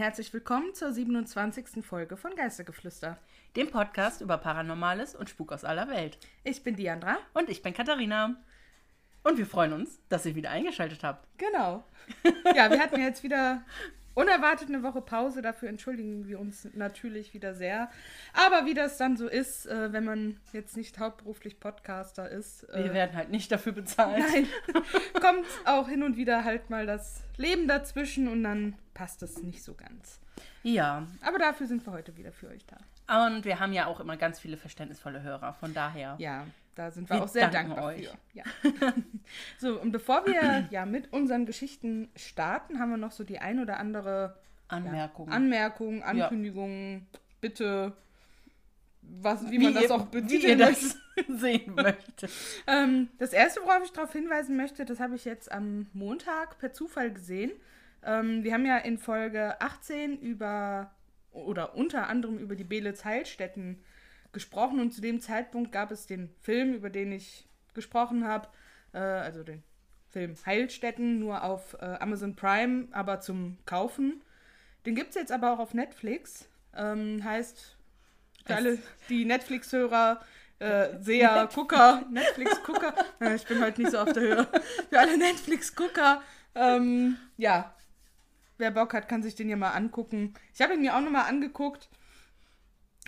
Herzlich willkommen zur 27. Folge von Geistergeflüster. dem Podcast über Paranormales und Spuk aus aller Welt. Ich bin Diandra. Und ich bin Katharina. Und wir freuen uns, dass ihr wieder eingeschaltet habt. Genau. Ja, wir hatten jetzt wieder unerwartet eine Woche Pause. Dafür entschuldigen wir uns natürlich wieder sehr. Aber wie das dann so ist, äh, wenn man jetzt nicht hauptberuflich Podcaster ist, äh, Wir werden halt nicht dafür bezahlt. nein, kommt auch hin und wieder halt mal das Leben dazwischen und dann passt es nicht so ganz. Ja, Aber dafür sind wir heute wieder für euch da. und wir haben ja auch immer ganz viele verständnisvolle Hörer. Von daher. Ja, da sind wir, Wir auch sehr dankbar euch. für. Ja. so, und bevor wir ja mit unseren Geschichten starten, haben wir noch so die ein oder andere Anmerkungen. Anmerkung, Ankündigung, Bitte, was, wie, wie man das ihr, auch wie ihr betiteln möchte. das sehen möchtet. Ähm, das erste, worauf ich darauf hinweisen möchte, das habe ich jetzt am Montag per Zufall gesehen. Ähm, wir haben ja in Folge 18 über oder unter anderem über die Belitz Heilstätten gesprochen und zu dem Zeitpunkt gab es den Film, über den ich gesprochen habe, äh, also den Film Heilstätten, nur auf äh, Amazon Prime, aber zum Kaufen. Den gibt es jetzt aber auch auf Netflix. Ähm, heißt, für alle die Netflix-Hörer, äh, Seher, Gucker, Netflix-Gucker, äh, ich bin heute nicht so auf der Höhe, für alle Netflix-Gucker, ähm, ja, wer Bock hat, kann sich den ja mal angucken. Ich habe ihn mir auch nochmal angeguckt.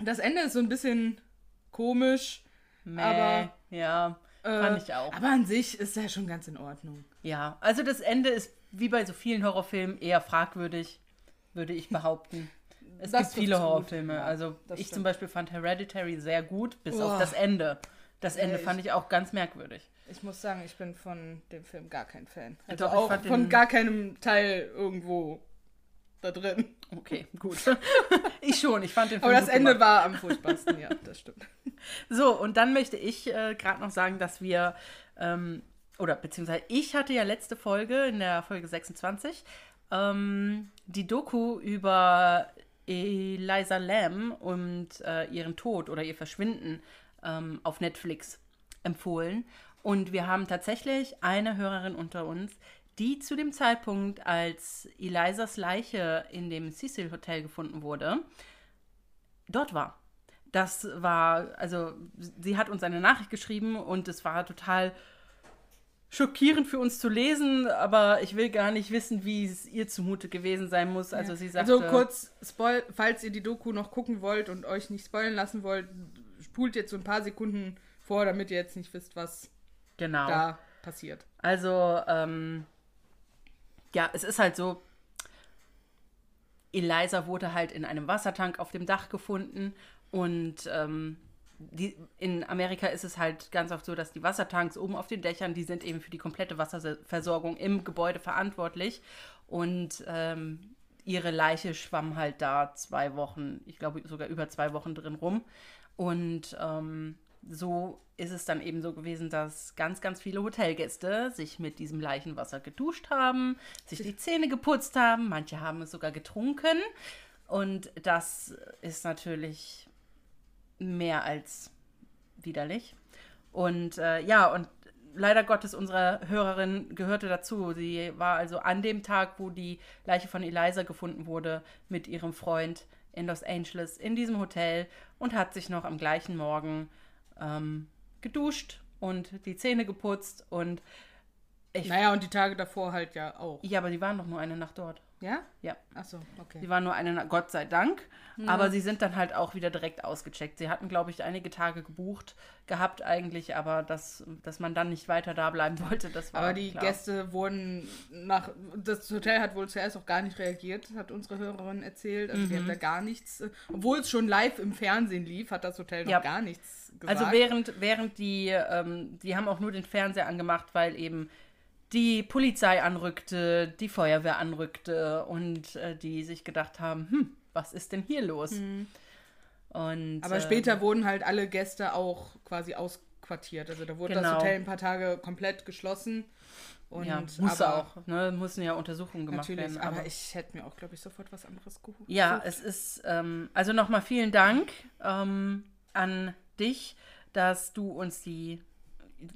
Das Ende ist so ein bisschen komisch, Mäh, Aber, ja, äh, fand ich auch. aber an sich ist er schon ganz in Ordnung. Ja, also das Ende ist wie bei so vielen Horrorfilmen eher fragwürdig, würde ich behaupten. Es Das gibt viele Horrorfilme. ja, also ich stimmt. zum Beispiel fand Hereditary sehr gut, bis Boah. auf das Ende. Das Ende Nee, fand ich auch ganz merkwürdig. Ich muss sagen, ich bin von dem Film gar kein Fan. Also doch, auch von den- gar keinem Teil irgendwo da drin. Okay, gut. ich schon, ich fand den Film Aber das Ende gemacht. war am furchtbarsten, ja, das stimmt. So, und dann möchte ich äh, gerade noch sagen, dass wir, ähm, oder beziehungsweise ich hatte ja letzte Folge, in der Folge 26, ähm, die Doku über Eliza Lam und äh, ihren Tod oder ihr Verschwinden ähm, auf Netflix empfohlen. Und wir haben tatsächlich eine Hörerin unter uns, die zu dem Zeitpunkt, als Elizas Leiche in dem Cecil Hotel gefunden wurde, dort war. Das war, also sie hat uns eine Nachricht geschrieben und es war total schockierend für uns zu lesen, aber ich will gar nicht wissen, wie es ihr zumute gewesen sein muss. Also sie sagte, Also kurz, spoil, falls ihr die Doku noch gucken wollt und euch nicht spoilen lassen wollt, spult jetzt so ein paar Sekunden vor, damit ihr jetzt nicht wisst, was genau. da passiert. Also, ähm, ja, es ist halt so, Eliza wurde halt in einem Wassertank auf dem Dach gefunden und ähm, die, in Amerika ist es halt ganz oft so, dass die Wassertanks oben auf den Dächern, die sind eben für die komplette Wasserversorgung im Gebäude verantwortlich und ähm, ihre Leiche schwamm halt da zwei Wochen, ich glaube sogar über zwei Wochen drin rum und ähm, so ist es dann eben so gewesen, dass ganz, ganz viele Hotelgäste sich mit diesem Leichenwasser geduscht haben, sich die Zähne geputzt haben, manche haben es sogar getrunken. Und das ist natürlich mehr als widerlich. Und äh, ja, und leider Gottes, unsere Hörerin gehörte dazu. Sie war also an dem Tag, wo die Leiche von Eliza gefunden wurde, mit ihrem Freund in Los Angeles in diesem Hotel und hat sich noch am gleichen Morgen ähm, geduscht und die Zähne geputzt und ich. Naja, und die Tage davor halt ja auch. Ja, aber die waren doch nur eine Nacht dort. Ja? Ja. Achso, okay. Sie waren nur eine Gott sei Dank. Aber sie sind dann halt auch wieder direkt ausgecheckt. Sie hatten, glaube ich, einige Tage gebucht gehabt eigentlich, aber dass, dass man dann nicht weiter da bleiben wollte, das war Aber die klar. Gäste wurden nach. Das Hotel hat wohl zuerst auch gar nicht reagiert, hat unsere Hörerin erzählt. Also, die haben da gar nichts. Obwohl es schon live im Fernsehen lief, hat das Hotel noch Ja. gar nichts gesagt. Also während, während die, ähm, die haben auch nur den Fernseher angemacht, weil eben die Polizei anrückte, die Feuerwehr anrückte und äh, die sich gedacht haben, hm, was ist denn hier los? Und, Aber äh, später wurden halt alle Gäste auch quasi ausquartiert. Also da wurde das Genau. Hotel ein paar Tage komplett geschlossen. Und, ja, musste aber, auch, ne, mussten ja Untersuchungen gemacht werden. aber, ich hätte mir auch, glaube ich, sofort was anderes geholt. Ja, es ist, ähm, also nochmal vielen Dank ähm, an dich, dass du uns die,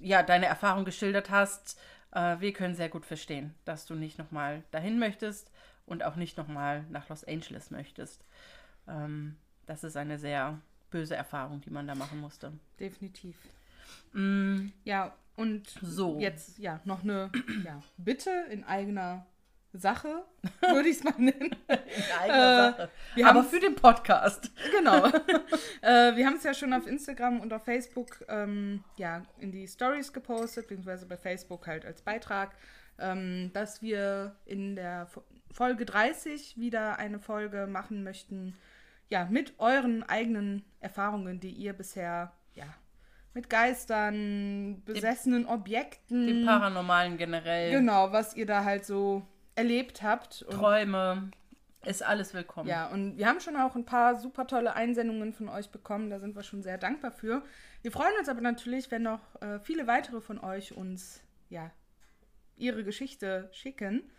ja, deine Erfahrung geschildert hast. Äh, wir können sehr gut verstehen, dass du nicht nochmal dahin möchtest und auch nicht nochmal nach Los Angeles möchtest. Ähm, das ist eine sehr böse Erfahrung, die man da machen musste. Definitiv. Mm, Ja, und So. jetzt ja noch eine ja, Bitte in eigener Sache, würde ich es mal nennen. Äh, Aber für den Podcast. Genau. äh, wir haben es ja schon auf Instagram und auf Facebook ähm, ja, in die Stories gepostet, beziehungsweise bei Facebook halt als Beitrag, ähm, dass wir in der Fo- Folge 30 wieder eine Folge machen möchten, ja, mit euren eigenen Erfahrungen, die ihr bisher, ja, mit Geistern, besessenen Objekten, Den Paranormalen generell. genau, was ihr da halt so erlebt habt. Und Träume. Ist alles willkommen. ja, und wir haben schon auch ein paar super tolle Einsendungen von euch bekommen. Da sind wir schon sehr dankbar für. Wir freuen uns aber natürlich, wenn noch äh, viele weitere von euch uns ja ihre Geschichte schicken.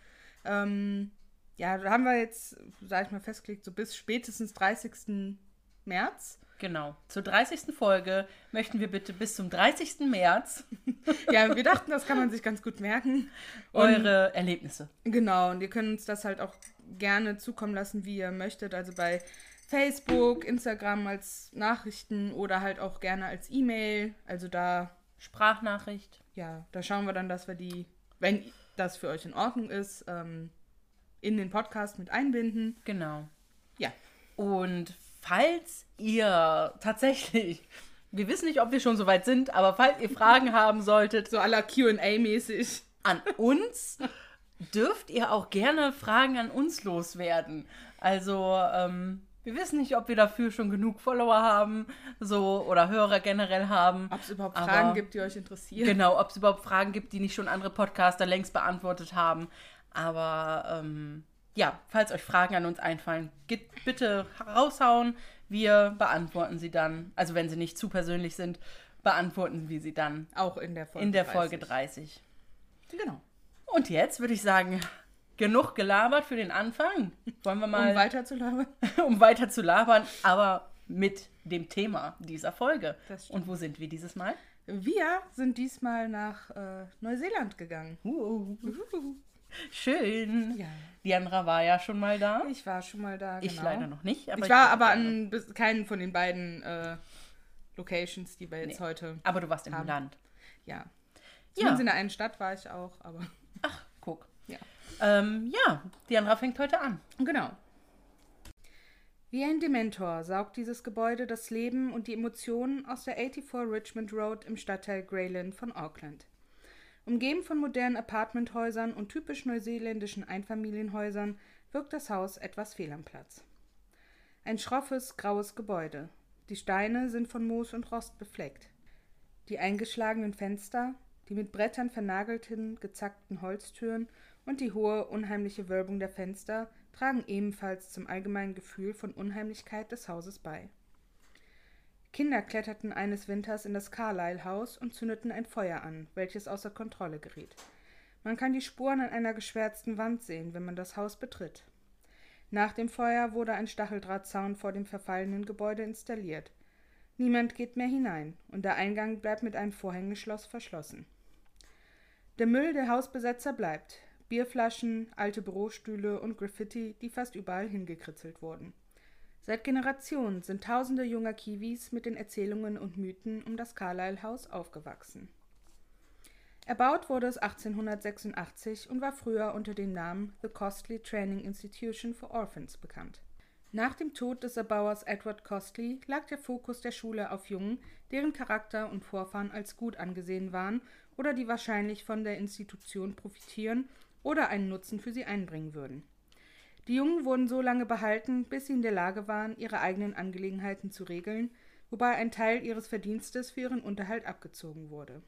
Ähm, ja, da haben wir jetzt, sag ich mal, festgelegt, so bis spätestens 30. März. Genau. Zur 30. Folge möchten wir bitte bis zum 30. März Ja, wir dachten, das kann man sich ganz gut merken. Und eure Erlebnisse. Genau, und ihr könnt uns das halt auch gerne zukommen lassen, wie ihr möchtet. Also bei Facebook, Instagram als Nachrichten oder halt auch gerne als E-Mail. Also da, Sprachnachricht. ja, da schauen wir dann, dass wir die, wenn das für euch in Ordnung ist, ähm, in den Podcast mit einbinden. Genau. Ja, Und falls ihr tatsächlich, wir wissen nicht, ob wir schon so weit sind, aber falls ihr Fragen haben solltet so aller QA-mäßig. an uns, dürft ihr auch gerne Fragen an uns loswerden. Also, ähm, wir wissen nicht, ob wir dafür schon genug Follower haben, so oder Hörer generell haben. Ob es überhaupt Aber- Fragen gibt, die euch interessieren. Genau, ob es überhaupt Fragen gibt, die nicht schon andere Podcaster längst beantwortet haben. Aber ähm, ja, falls euch Fragen an uns einfallen, geht bitte raushauen. Wir beantworten sie dann. Also wenn sie nicht zu persönlich sind, beantworten wir sie dann Auch in der Folge in der Folge 30. Genau. Und jetzt würde ich sagen, genug gelabert für den Anfang. Wollen wir mal, Um weiter zu labern. um weiter zu labern, aber mit dem Thema dieser Folge. Und wo sind wir dieses Mal? Wir sind diesmal nach äh, Neuseeland gegangen. Schön. Ja. Diandra war ja schon mal da. Ich war schon mal da. Ich genau. leider noch nicht. Aber ich war würd aber an keinen von den beiden äh, Locations, die wir jetzt Nee. heute Aber du warst im haben. Land. Ja. Ja. Zumindest in der einen Stadt war ich auch, aber Ach, guck. ja. Ähm, ja, Diandra fängt heute an. Genau. Wie ein Dementor saugt dieses Gebäude das Leben und die Emotionen aus der 84 Richmond Road im Stadtteil Greyland von Auckland. Umgeben von modernen Apartmenthäusern und typisch neuseeländischen Einfamilienhäusern wirkt das Haus etwas fehl am Platz. Ein schroffes, graues Gebäude. Die Steine sind von Moos und Rost befleckt. Die eingeschlagenen Fenster, die mit Brettern vernagelten, gezackten Holztüren und die hohe, unheimliche Wölbung der Fenster tragen ebenfalls zum allgemeinen Gefühl von Unheimlichkeit des Hauses bei. Kinder kletterten eines Winters in das Carlyle-Haus und zündeten ein Feuer an, welches außer Kontrolle geriet. Man kann die Spuren an einer geschwärzten Wand sehen, wenn man das Haus betritt. Nach dem Feuer wurde ein Stacheldrahtzaun vor dem verfallenen Gebäude installiert. Niemand geht mehr hinein und der Eingang bleibt mit einem Vorhängeschloss verschlossen. Der Müll der Hausbesetzer bleibt. Bierflaschen, alte Bürostühle und Graffiti, die fast überall hingekritzelt wurden. Seit Generationen sind tausende junger Kiwis mit den Erzählungen und Mythen um das Carlyle-Haus aufgewachsen. Erbaut wurde es 1886 und war früher unter dem Namen The Costly Training Institution for Orphans bekannt. Nach dem Tod des Erbauers Edward Costly lag der Fokus der Schule auf Jungen, deren Charakter und Vorfahren als gut angesehen waren oder die wahrscheinlich von der Institution profitieren oder einen Nutzen für sie einbringen würden. Die Jungen wurden so lange behalten, bis sie in der Lage waren, ihre eigenen Angelegenheiten zu regeln, wobei ein Teil ihres Verdienstes für ihren Unterhalt abgezogen wurde.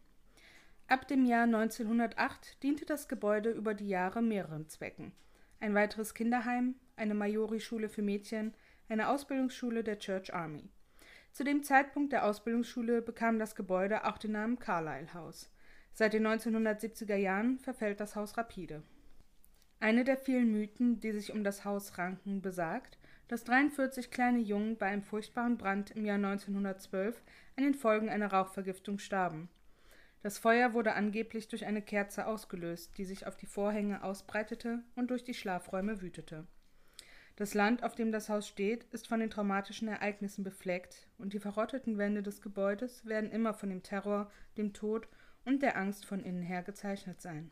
Ab dem Jahr 1908 diente das Gebäude über die Jahre mehreren Zwecken. Ein weiteres Kinderheim, eine Majori-Schule für Mädchen, eine Ausbildungsschule der Church Army. Zu dem Zeitpunkt der Ausbildungsschule bekam das Gebäude auch den Namen Carlyle House. Seit den 1970er Jahren verfällt das Haus rapide. Eine der vielen Mythen, die sich um das Haus ranken, besagt, dass 43 kleine Jungen bei einem furchtbaren Brand im Jahr 1912 an den Folgen einer Rauchvergiftung starben. Das Feuer wurde angeblich durch eine Kerze ausgelöst, die sich auf die Vorhänge ausbreitete und durch die Schlafräume wütete. Das Land, auf dem das Haus steht, ist von den traumatischen Ereignissen befleckt, und die verrotteten Wände des Gebäudes werden immer von dem Terror, dem Tod und der Angst von innen her gezeichnet sein.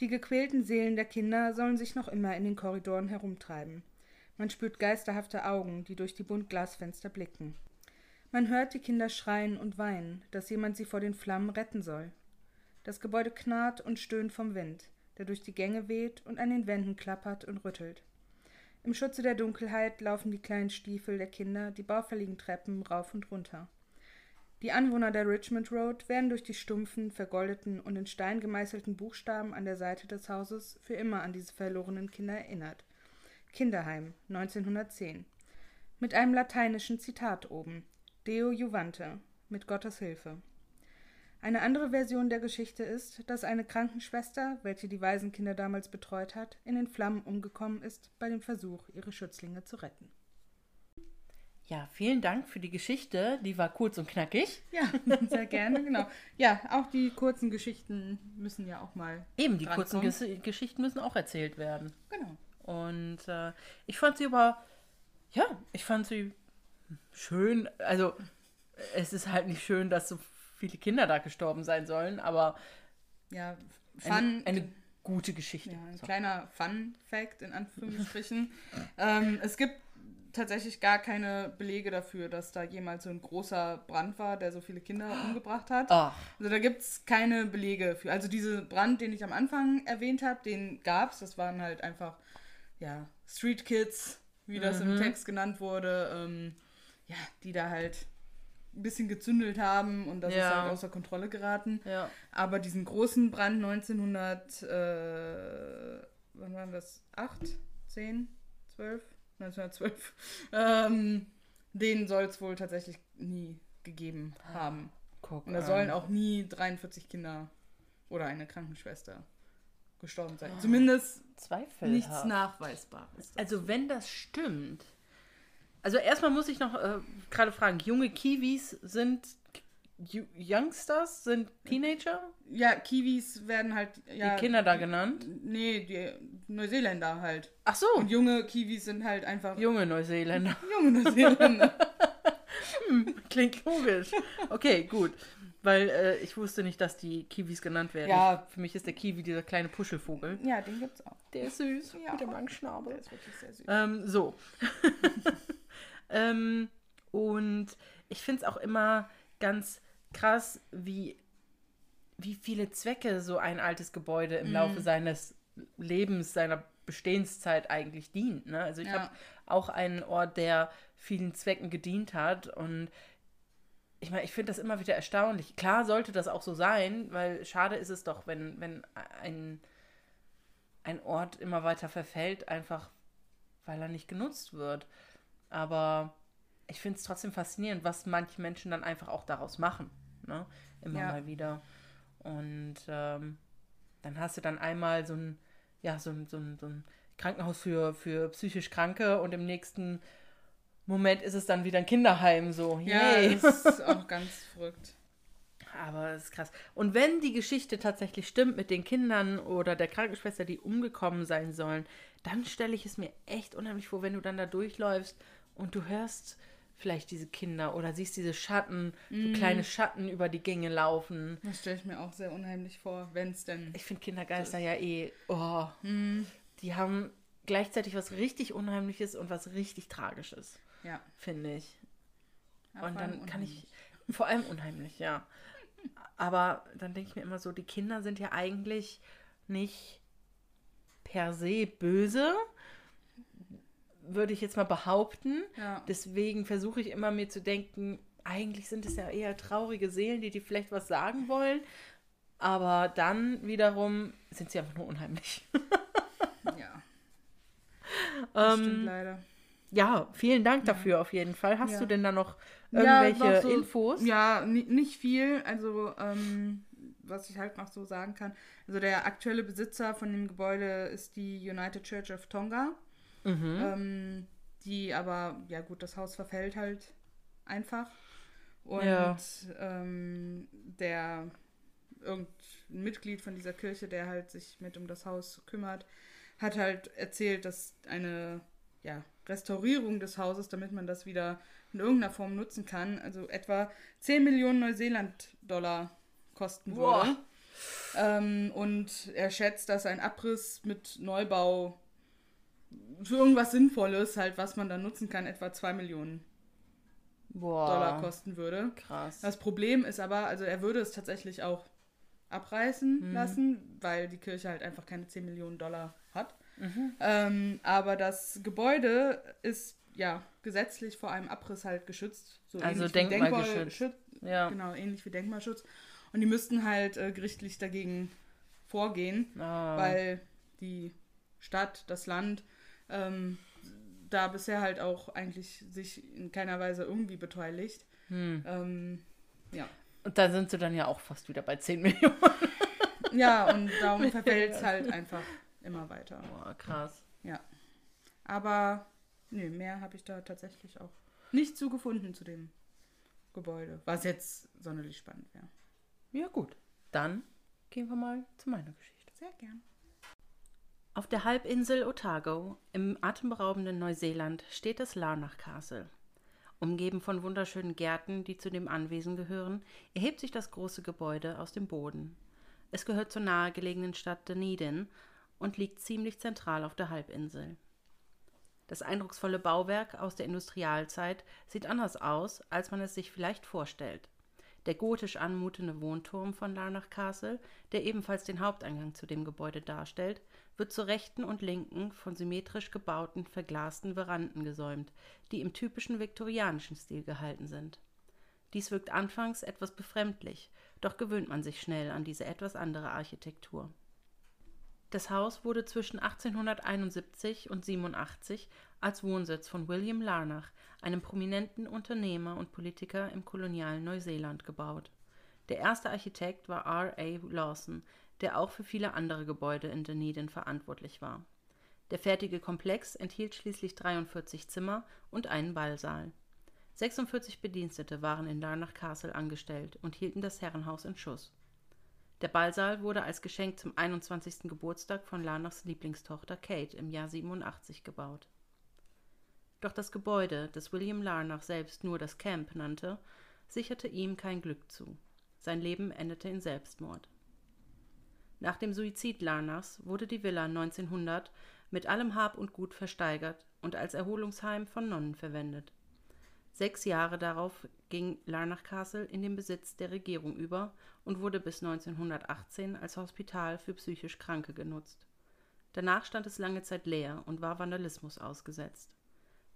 Die gequälten Seelen der Kinder sollen sich noch immer in den Korridoren herumtreiben. Man spürt geisterhafte Augen, die durch die Buntglasfenster blicken. Man hört die Kinder schreien und weinen, dass jemand sie vor den Flammen retten soll. Das Gebäude knarrt und stöhnt vom Wind, der durch die Gänge weht und an den Wänden klappert und rüttelt. Im Schutze der Dunkelheit laufen die kleinen Stiefel der Kinder die baufälligen Treppen rauf und runter. Die Anwohner der Richmond Road werden durch die stumpfen, vergoldeten und in Stein gemeißelten Buchstaben an der Seite des Hauses für immer an diese verlorenen Kinder erinnert. Kinderheim, 1910. Mit einem lateinischen Zitat oben. Deo Juvante, mit Gottes Hilfe. Eine andere Version der Geschichte ist, dass eine Krankenschwester, welche die Waisenkinder damals betreut hat, in den Flammen umgekommen ist bei dem Versuch, ihre Schützlinge zu retten. Ja, vielen Dank für die Geschichte. Die war kurz und knackig. Ja, sehr gerne, genau. Ja, auch die kurzen Geschichten müssen ja auch mal. Eben, die kurzen Ges Geschichten müssen auch erzählt werden. Genau. Und äh, ich fand sie aber, ja, ich fand sie schön. Also, es ist halt nicht schön, dass so viele Kinder da gestorben sein sollen, aber ja, Fun, eine, eine gute Geschichte. Ja, ein so. kleiner Fun-Fact in Anführungsstrichen. ähm, es gibt tatsächlich gar keine Belege dafür, dass da jemals so ein großer Brand war, der so viele Kinder umgebracht hat. Ach. Also da gibt es keine Belege für. Also diese Brand, den ich am Anfang erwähnt habe, den gab es. Das waren halt einfach, ja, Street Kids, wie das mhm. im Text genannt wurde. Ähm, ja, die da halt ein bisschen gezündelt haben und das ja. ist halt außer Kontrolle geraten. Ja. Aber diesen großen Brand 1900, äh, wann waren das? 8, 10, 12? 1912. Ähm, den soll es wohl tatsächlich nie gegeben haben. Guck und da sollen auch nie 43 Kinder oder eine Krankenschwester gestorben sein. Oh. Zumindest nichts Nachweisbares. Also wenn das stimmt, also erstmal muss ich noch äh, gerade fragen, junge Kiwis sind Youngsters, sind Teenager? Ja, Kiwis werden halt. Ja, die Kinder da genannt? Nee, die Neuseeländer halt. Ach so. Und junge Kiwis sind halt einfach. Junge Neuseeländer. junge Neuseeländer. hm, klingt logisch. Okay, gut. Weil äh, ich wusste nicht, dass die Kiwis genannt werden. Ja. Für mich ist der Kiwi dieser kleine Puschelvogel. Ja, den gibt's auch. Der ist süß. Ja. Mit dem langen Schnabel. Der ist wirklich sehr süß. Ähm, so. ähm, und ich finde es auch immer ganz krass, wie, wie viele Zwecke so ein altes Gebäude im mm. Laufe seines Lebens, seiner Bestehenszeit eigentlich dient. Ne? Also ich ja. habe auch einen Ort, der vielen Zwecken gedient hat und ich meine, ich finde das immer wieder erstaunlich. Klar sollte das auch so sein, weil schade ist es doch, wenn, wenn ein, ein Ort immer weiter verfällt, einfach weil er nicht genutzt wird. Aber ich finde es trotzdem faszinierend, was manche Menschen dann einfach auch daraus machen. Ne? Immer ja. mal wieder. Und ähm, dann hast du dann einmal so ein, ja, so ein, so ein, so ein Krankenhaus für, für psychisch Kranke und im nächsten Moment ist es dann wieder ein Kinderheim, so. Yay. Ja, das ist auch ganz verrückt. Aber das ist krass. Und wenn die Geschichte tatsächlich stimmt mit den Kindern oder der Krankenschwester, die umgekommen sein sollen, dann stelle ich es mir echt unheimlich vor, wenn du dann da durchläufst und du hörst vielleicht diese Kinder oder siehst diese Schatten, mm. so mhm. kleine Schatten über die Gänge laufen. Das stelle ich mir auch sehr unheimlich vor, wenn es denn. Ich finde Kindergeister so ja eh, oh, mm. die haben gleichzeitig was richtig Unheimliches und was richtig Tragisches. Ja. Finde ich. Ja, und dann kann ich, vor allem unheimlich, ja. Aber dann denke ich mir immer so, die Kinder sind ja eigentlich nicht per se böse, würde ich jetzt mal behaupten. Ja. Deswegen versuche ich immer mir zu denken, eigentlich sind es ja eher traurige Seelen, die dir vielleicht was sagen wollen. Aber dann wiederum sind sie einfach nur unheimlich. ja. Das ähm, stimmt leider. Ja, vielen Dank dafür ja. auf jeden Fall. Hast ja. du denn da noch irgendwelche ja, so, Infos? Ja, nicht viel. Also, ähm, was ich halt noch so sagen kann. Also, der aktuelle Besitzer von dem Gebäude ist die United Church of Tonga. Mhm. Ähm, die aber, ja gut, das Haus verfällt halt einfach. Und Ja. ähm, der irgendein Mitglied von dieser Kirche, der halt sich mit um das Haus kümmert, hat halt erzählt, dass eine ja, Restaurierung des Hauses, damit man das wieder in irgendeiner Form nutzen kann, also etwa 10 Millionen Neuseeland-Dollar kosten würde. Ähm, und er schätzt, dass ein Abriss mit Neubau für irgendwas Sinnvolles, halt, was man dann nutzen kann, etwa 2 Millionen Boah. Dollar kosten würde. Krass. Das Problem ist aber, also er würde es tatsächlich auch abreißen lassen, weil die Kirche halt einfach keine 10 Millionen Dollar hat. Ähm, aber das Gebäude ist ja gesetzlich vor einem Abriss halt geschützt. So Also denkmalgeschützt. Denkmalschutz- Ja. Genau, ähnlich wie Denkmalschutz. Und die müssten halt äh, gerichtlich dagegen vorgehen, Ah. weil die Stadt, das Land ähm, da bisher halt auch eigentlich sich in keiner Weise irgendwie beteiligt. Hm. Ähm, ja. Und da sind sie dann ja auch fast wieder bei 10 Millionen. Ja, und darum verfällt es halt einfach immer weiter. Boah, krass. Ja. Aber nee, mehr habe ich da tatsächlich auch nicht zu gefunden zu dem Gebäude, was jetzt sonderlich spannend wäre. Ja, gut. Dann gehen wir mal zu meiner Geschichte. Sehr gern. Auf der Halbinsel Otago im atemberaubenden Neuseeland steht das Larnach Castle. Umgeben von wunderschönen Gärten, die zu dem Anwesen gehören, erhebt sich das große Gebäude aus dem Boden. Es gehört zur nahegelegenen Stadt Dunedin und liegt ziemlich zentral auf der Halbinsel. Das eindrucksvolle Bauwerk aus der Industrialzeit sieht anders aus, als man es sich vielleicht vorstellt. Der gotisch anmutende Wohnturm von Larnach Castle, der ebenfalls den Haupteingang zu dem Gebäude darstellt, wird zur rechten und linken von symmetrisch gebauten, verglasten Veranden gesäumt, die im typischen viktorianischen Stil gehalten sind. Dies wirkt anfangs etwas befremdlich, doch gewöhnt man sich schnell an diese etwas andere Architektur. Das Haus wurde zwischen 1871 und 87 als Wohnsitz von William Larnach, einem prominenten Unternehmer und Politiker im kolonialen Neuseeland, gebaut. Der erste Architekt war R. A. Lawson, der auch für viele andere Gebäude in Dunedin verantwortlich war. Der fertige Komplex enthielt schließlich 43 Zimmer und einen Ballsaal. 46 Bedienstete waren in Larnach Castle angestellt und hielten das Herrenhaus in Schuss. Der Ballsaal wurde als Geschenk zum 21. Geburtstag von Larnachs Lieblingstochter Kate im Jahr 87 gebaut. Doch das Gebäude, das William Larnach selbst nur das Camp nannte, sicherte ihm kein Glück zu. Sein Leben endete in Selbstmord. Nach dem Suizid Larnachs wurde die Villa 1900 mit allem Hab und Gut versteigert und als Erholungsheim von Nonnen verwendet. Sechs Jahre darauf ging Larnach Castle in den Besitz der Regierung über und wurde bis 1918 als Hospital für psychisch Kranke genutzt. Danach stand es lange Zeit leer und war Vandalismus ausgesetzt.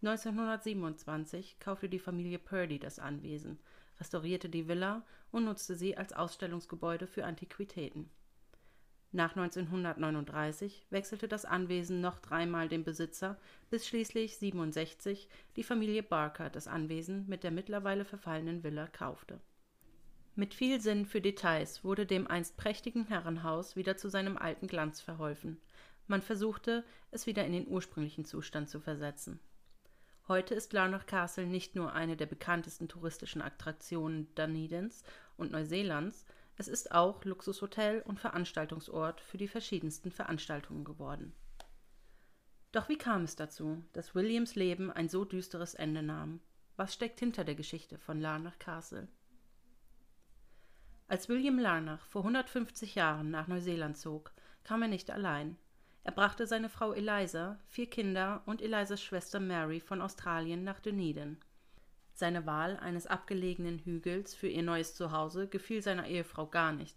1927 kaufte die Familie Purdy das Anwesen, restaurierte die Villa und nutzte sie als Ausstellungsgebäude für Antiquitäten. Nach 1939 wechselte das Anwesen noch dreimal den Besitzer, bis schließlich 67 die Familie Barker das Anwesen mit der mittlerweile verfallenen Villa kaufte. Mit viel Sinn für Details wurde dem einst prächtigen Herrenhaus wieder zu seinem alten Glanz verholfen. Man versuchte, es wieder in den ursprünglichen Zustand zu versetzen. Heute ist Larnach Castle nicht nur eine der bekanntesten touristischen Attraktionen Dunedins und Neuseelands, es ist auch Luxushotel und Veranstaltungsort für die verschiedensten Veranstaltungen geworden. Doch wie kam es dazu, dass Williams Leben ein so düsteres Ende nahm? Was steckt hinter der Geschichte von Larnach Castle? Als William Larnach vor 150 Jahren nach Neuseeland zog, kam er nicht allein. Er brachte seine Frau Eliza, vier Kinder und Elizas Schwester Mary von Australien nach Dunedin. Seine Wahl eines abgelegenen Hügels für ihr neues Zuhause gefiel seiner Ehefrau gar nicht,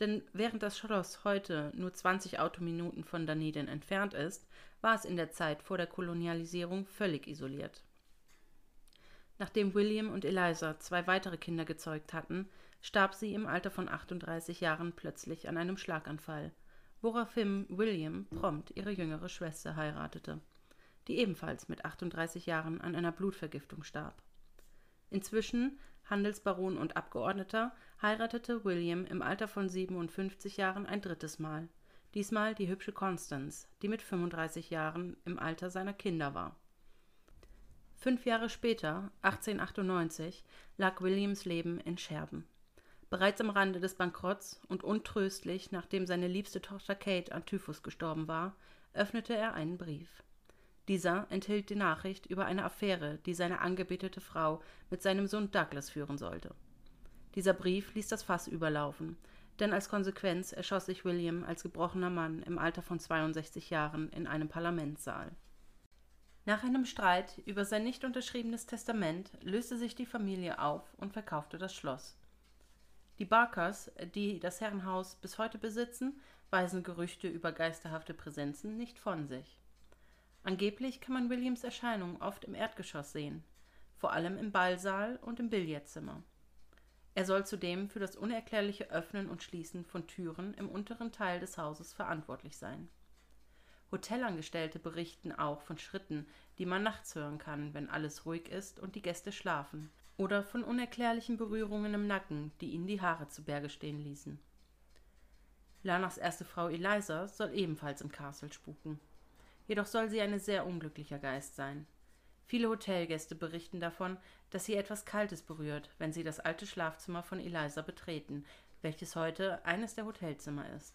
denn während das Schloss heute nur 20 Autominuten von Dunedin entfernt ist, war es in der Zeit vor der Kolonialisierung völlig isoliert. Nachdem William und Eliza zwei weitere Kinder gezeugt hatten, starb sie im Alter von 38 Jahren plötzlich an einem Schlaganfall, woraufhin William prompt ihre jüngere Schwester heiratete, die ebenfalls mit 38 Jahren an einer Blutvergiftung starb. Inzwischen Handelsbaron und Abgeordneter, heiratete William im Alter von 57 Jahren ein drittes Mal, diesmal die hübsche Constance, die mit 35 Jahren im Alter seiner Kinder war. Fünf Jahre später, 1898, lag Williams Leben in Scherben. Bereits am Rande des Bankrotts und untröstlich, nachdem seine liebste Tochter Kate an Typhus gestorben war, öffnete er einen Brief. Dieser enthielt die Nachricht über eine Affäre, die seine angebetete Frau mit seinem Sohn Douglas führen sollte. Dieser Brief ließ das Fass überlaufen, denn als Konsequenz erschoss sich William als gebrochener Mann im Alter von 62 Jahren in einem Parlamentssaal. Nach einem Streit über sein nicht unterschriebenes Testament löste sich die Familie auf und verkaufte das Schloss. Die Barkers, die das Herrenhaus bis heute besitzen, weisen Gerüchte über geisterhafte Präsenzen nicht von sich. Angeblich kann man Williams Erscheinung oft im Erdgeschoss sehen, vor allem im Ballsaal und im Billardzimmer. Er soll zudem für das unerklärliche Öffnen und Schließen von Türen im unteren Teil des Hauses verantwortlich sein. Hotelangestellte berichten auch von Schritten, die man nachts hören kann, wenn alles ruhig ist und die Gäste schlafen, oder von unerklärlichen Berührungen im Nacken, die ihnen die Haare zu Berge stehen ließen. Lanas erste Frau Eliza soll ebenfalls im Castle spuken. Jedoch soll sie ein sehr unglücklicher Geist sein. Viele Hotelgäste berichten davon, dass sie etwas Kaltes berührt, wenn sie das alte Schlafzimmer von Eliza betreten, welches heute eines der Hotelzimmer ist.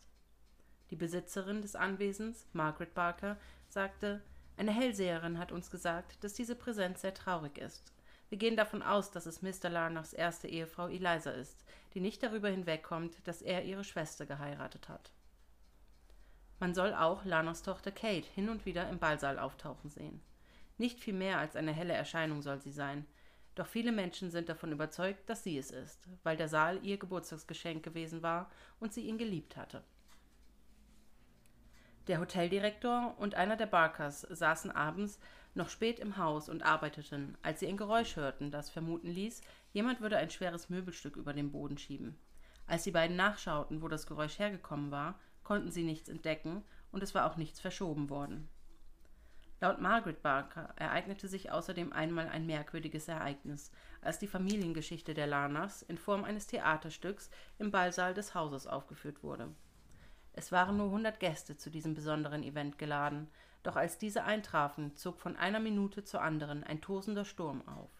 Die Besitzerin des Anwesens, Margaret Barker, sagte, eine Hellseherin hat uns gesagt, dass diese Präsenz sehr traurig ist. Wir gehen davon aus, dass es Mr. Larnachs erste Ehefrau Eliza ist, die nicht darüber hinwegkommt, dass er ihre Schwester geheiratet hat. Man soll auch Larnachs Tochter Kate hin und wieder im Ballsaal auftauchen sehen. Nicht viel mehr als eine helle Erscheinung soll sie sein, doch viele Menschen sind davon überzeugt, dass sie es ist, weil der Saal ihr Geburtstagsgeschenk gewesen war und sie ihn geliebt hatte. Der Hoteldirektor und einer der Barkers saßen abends noch spät im Haus und arbeiteten, als sie ein Geräusch hörten, das vermuten ließ, jemand würde ein schweres Möbelstück über den Boden schieben. Als die beiden nachschauten, wo das Geräusch hergekommen war, konnten sie nichts entdecken und es war auch nichts verschoben worden. Laut Margaret Barker ereignete sich außerdem einmal ein merkwürdiges Ereignis, als die Familiengeschichte der Larnachs in Form eines Theaterstücks im Ballsaal des Hauses aufgeführt wurde. Es waren nur hundert Gäste zu diesem besonderen Event geladen, doch als diese eintrafen, zog von einer Minute zur anderen ein tosender Sturm auf.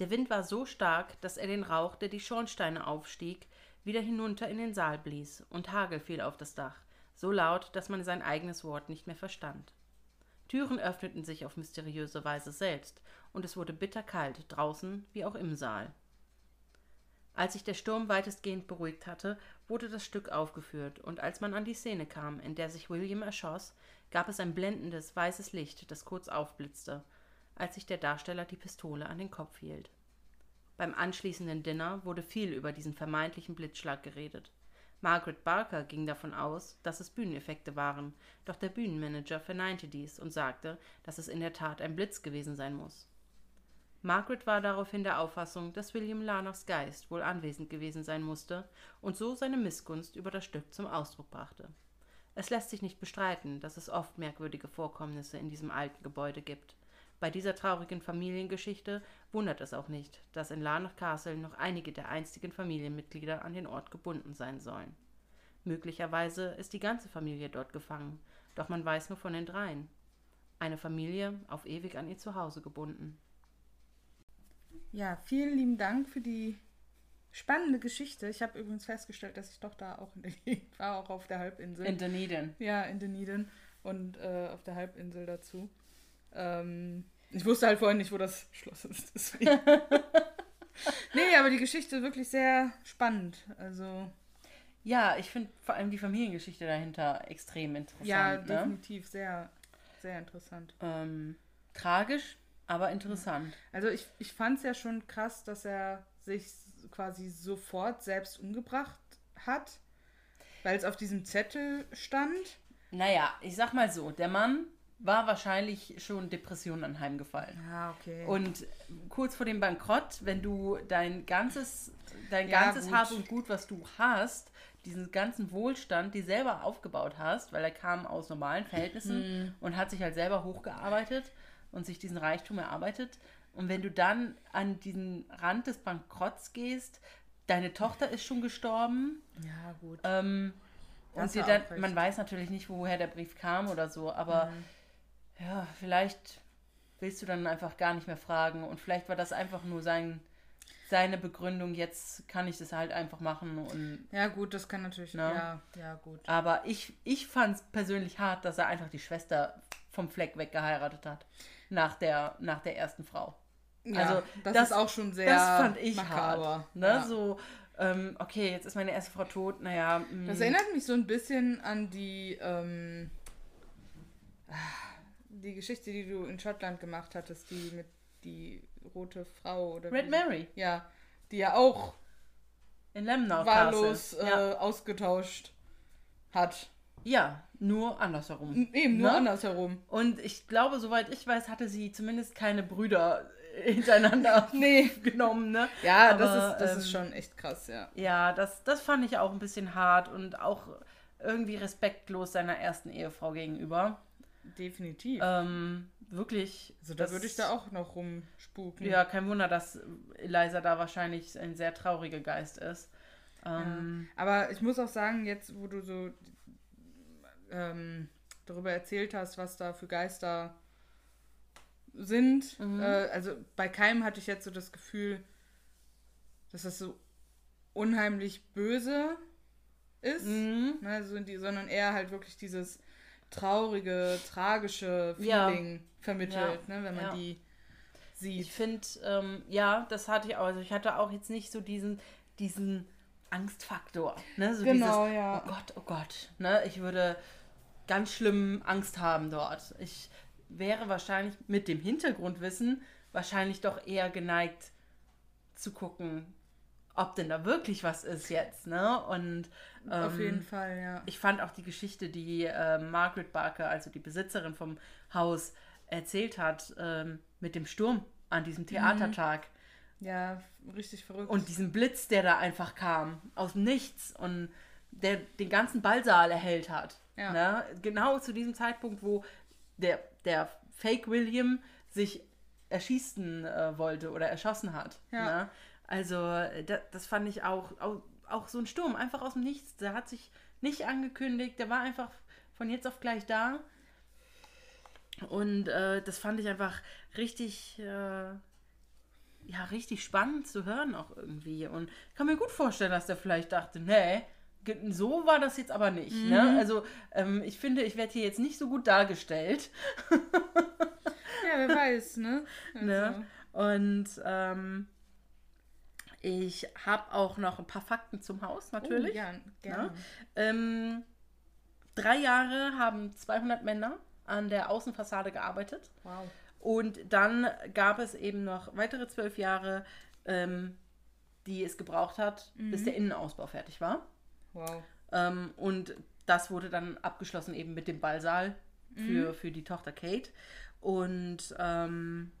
Der Wind war so stark, dass er den Rauch, der die Schornsteine aufstieg, wieder hinunter in den Saal blies, und Hagel fiel auf das Dach, so laut, dass man sein eigenes Wort nicht mehr verstand. Türen öffneten sich auf mysteriöse Weise selbst, und es wurde bitterkalt, draußen wie auch im Saal. Als sich der Sturm weitestgehend beruhigt hatte, wurde das Stück aufgeführt, und als man an die Szene kam, in der sich William erschoss, gab es ein blendendes weißes Licht, das kurz aufblitzte, als sich der Darsteller die Pistole an den Kopf hielt. Beim anschließenden Dinner wurde viel über diesen vermeintlichen Blitzschlag geredet. Margaret Barker ging davon aus, dass es Bühneneffekte waren, doch der Bühnenmanager verneinte dies und sagte, dass es in der Tat ein Blitz gewesen sein muss. Margaret war daraufhin der Auffassung, dass William Larnachs Geist wohl anwesend gewesen sein musste und so seine Missgunst über das Stück zum Ausdruck brachte. Es lässt sich nicht bestreiten, dass es oft merkwürdige Vorkommnisse in diesem alten Gebäude gibt. Bei dieser traurigen Familiengeschichte wundert es auch nicht, dass in Larnach Castle noch einige der einstigen Familienmitglieder an den Ort gebunden sein sollen. Möglicherweise ist die ganze Familie dort gefangen, doch man weiß nur von den dreien. Eine Familie auf ewig an ihr Zuhause gebunden. Ja, vielen lieben Dank für die spannende Geschichte. Ich habe übrigens festgestellt, dass ich doch da auch in der Gegend war, auch auf der Halbinsel. In Dunedin. Ja, in Dunedin und äh, auf der Halbinsel dazu. Ähm, ich wusste halt vorhin nicht, wo das Schloss ist. Deswegen. nee, aber die Geschichte ist wirklich sehr spannend. Also. Ja, ich finde vor allem die Familiengeschichte dahinter extrem interessant. Ja, ne? definitiv sehr, sehr interessant. Ähm, tragisch, aber interessant. Also ich, ich fand es ja schon krass, dass er sich quasi sofort selbst umgebracht hat, weil es auf diesem Zettel stand. Naja, ich sag mal so, der Mann war wahrscheinlich schon Depressionen anheimgefallen. Ja, okay. Und kurz vor dem Bankrott, wenn du dein ganzes, dein Ja, ganzes gut. Hab und Gut, was du hast, diesen ganzen Wohlstand, die selber aufgebaut hast, weil er kam aus normalen Verhältnissen Hm. und hat sich halt selber hochgearbeitet und sich diesen Reichtum erarbeitet. Und wenn du dann an diesen Rand des Bankrotts gehst, deine Tochter ist schon gestorben, ja, gut. ähm, und dir dann, man weiß natürlich nicht, woher der Brief kam oder so, aber Mhm. Ja, vielleicht willst du dann einfach gar nicht mehr fragen. Und vielleicht war das einfach nur sein, seine Begründung, jetzt kann ich das halt einfach machen. Und, Ja, gut, das kann natürlich. Na? Ja, ja, gut. aber ich, ich fand es persönlich hart, dass er einfach die Schwester vom Fleck weggeheiratet hat. Nach der, nach der ersten Frau. Ja, also, das, das- ist auch schon sehr. das fand ich makaber. hart. Ne? Ja. So, ähm, okay, jetzt ist meine erste Frau tot. Naja, mm, Das erinnert mich so ein bisschen an die, ähm, die Geschichte, die du in Schottland gemacht hattest, die mit die rote Frau oder Red wie- Mary Ja, die ja auch in Lemnau wahllos äh, Ja. ausgetauscht hat. ja, nur andersherum. Eben, nur Ne? andersherum. Und ich glaube, soweit ich weiß, hatte sie zumindest keine Brüder hintereinander Nee. genommen, ne? Ja, Aber, das, ist, das ähm, ist schon echt krass, ja. Ja, das, das fand ich auch ein bisschen hart und auch irgendwie respektlos seiner ersten Ehefrau gegenüber. Definitiv. Ähm, wirklich. also da das- würde ich da auch noch rumspuken. Ja, kein Wunder, dass Eliza da wahrscheinlich ein sehr trauriger Geist ist. Ähm, Aber ich muss auch sagen, jetzt, wo du so ähm, darüber erzählt hast, was da für Geister sind, Mhm. äh, also bei keinem hatte ich jetzt so das Gefühl, dass das so unheimlich böse ist, mhm. ne, so die, sondern eher halt wirklich dieses traurige, tragische Ja. Feeling vermittelt, ne, wenn man Ja. die Ich sieht. finde, ähm, ja, das hatte ich auch. Also ich hatte auch jetzt nicht so diesen, diesen Angstfaktor. Ne? So Genau, dieses, ja. Oh Gott, oh Gott. Ne? Ich würde ganz schlimm Angst haben dort. Ich wäre wahrscheinlich mit dem Hintergrundwissen wahrscheinlich doch eher geneigt zu gucken, ob denn da wirklich was ist jetzt. Ne? Und Auf ähm, jeden Fall, ja. ich fand auch die Geschichte, die äh, Margaret Barker, also die Besitzerin vom Haus, erzählt hat, ähm, mit dem Sturm an diesem Theatertag Ja, richtig verrückt. und diesem Blitz, der da einfach kam, aus Nichts und der den ganzen Ballsaal erhellt hat. Ja. Ne? Genau zu diesem Zeitpunkt, wo der, der Fake William sich erschießen äh, wollte oder erschossen hat. Ja. Ne? Also äh, da, das fand ich auch, auch, auch so ein Sturm, einfach aus dem Nichts. Der hat sich nicht angekündigt, der war einfach von jetzt auf gleich da. Und äh, das fand ich einfach richtig, äh, ja, richtig spannend zu hören auch irgendwie. Und ich kann mir gut vorstellen, dass der vielleicht dachte, nee, so war das jetzt aber nicht. Mhm. Ne? Also ähm, ich finde, ich werde hier jetzt nicht so gut dargestellt. ja, wer weiß, ne? Also, Ne? Und ähm, ich habe auch noch ein paar Fakten zum Haus natürlich. Oh, ja, gerne. Ne? Ähm, drei Jahre haben 200 Männer an der Außenfassade gearbeitet. Wow. Und dann gab es eben noch weitere zwölf Jahre, ähm, die es gebraucht hat, bis der Innenausbau fertig war. Wow. Ähm, und das wurde dann abgeschlossen eben mit dem Ballsaal für, für die Tochter Kate. Und ähm,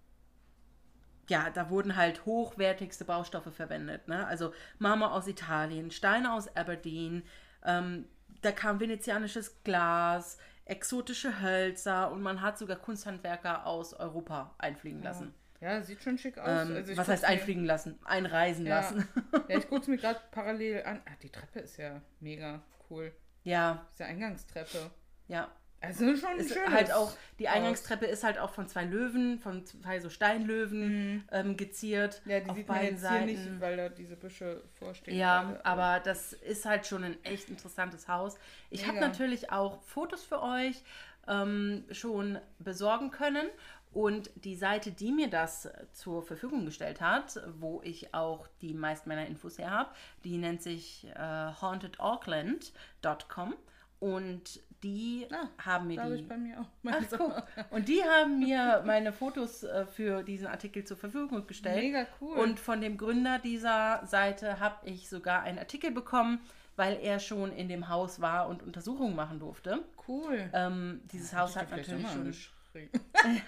ja, da wurden halt hochwertigste Baustoffe verwendet. Ne? Also Marmor aus Italien, Steine aus Aberdeen, ähm, da kam venezianisches Glas, exotische Hölzer und man hat sogar Kunsthandwerker aus Europa einfliegen lassen. Ja, sieht schon schick aus. Ähm, Also was heißt einfliegen lassen? Einreisen Ja. lassen. Ja, ich gucke es mir gerade parallel an. Ah, die Treppe ist ja mega cool. ja, Diese Eingangstreppe. ja. Also schon ist schön. halt auch, die Eingangstreppe ist halt auch von zwei Löwen, von zwei so Steinlöwen Mhm. ähm, geziert. Ja, die auf sieht man beiden jetzt Seiten. hier nicht, weil da diese Büsche vorstehen. Ja, gerade. aber das ist halt schon ein echt interessantes Haus. Ich habe natürlich auch Fotos für euch ähm, schon besorgen können. Und die Seite, die mir das zur Verfügung gestellt hat, wo ich auch die meisten meiner Infos her habe, die nennt sich äh, hauntedauckland.com. Und die Ah, haben mir die ich bei mir auch. Ach, guck. Und die haben mir meine Fotos äh, für diesen Artikel zur Verfügung gestellt. Mega cool. Und von dem Gründer dieser Seite habe ich sogar einen Artikel bekommen, weil er schon in dem Haus war und Untersuchungen machen durfte. cool. Ähm, dieses Haus hat natürlich schon.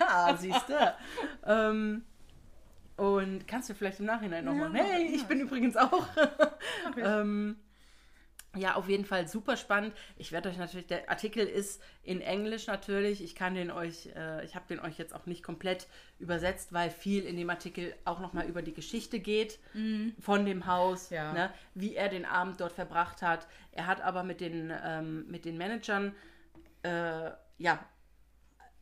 Ja, siehst du. ähm, und kannst du vielleicht im Nachhinein nochmal. Ja, hey, ich bin übrigens auch. Ähm, ja, auf jeden Fall super spannend. Ich werde euch natürlich, der Artikel ist in Englisch natürlich. Ich kann den euch, äh, ich habe den euch jetzt auch nicht komplett übersetzt, weil viel in dem Artikel auch nochmal über die Geschichte geht von dem Haus, Ja. ne, wie er den Abend dort verbracht hat. Er hat aber mit den, ähm, mit den Managern, äh, ja,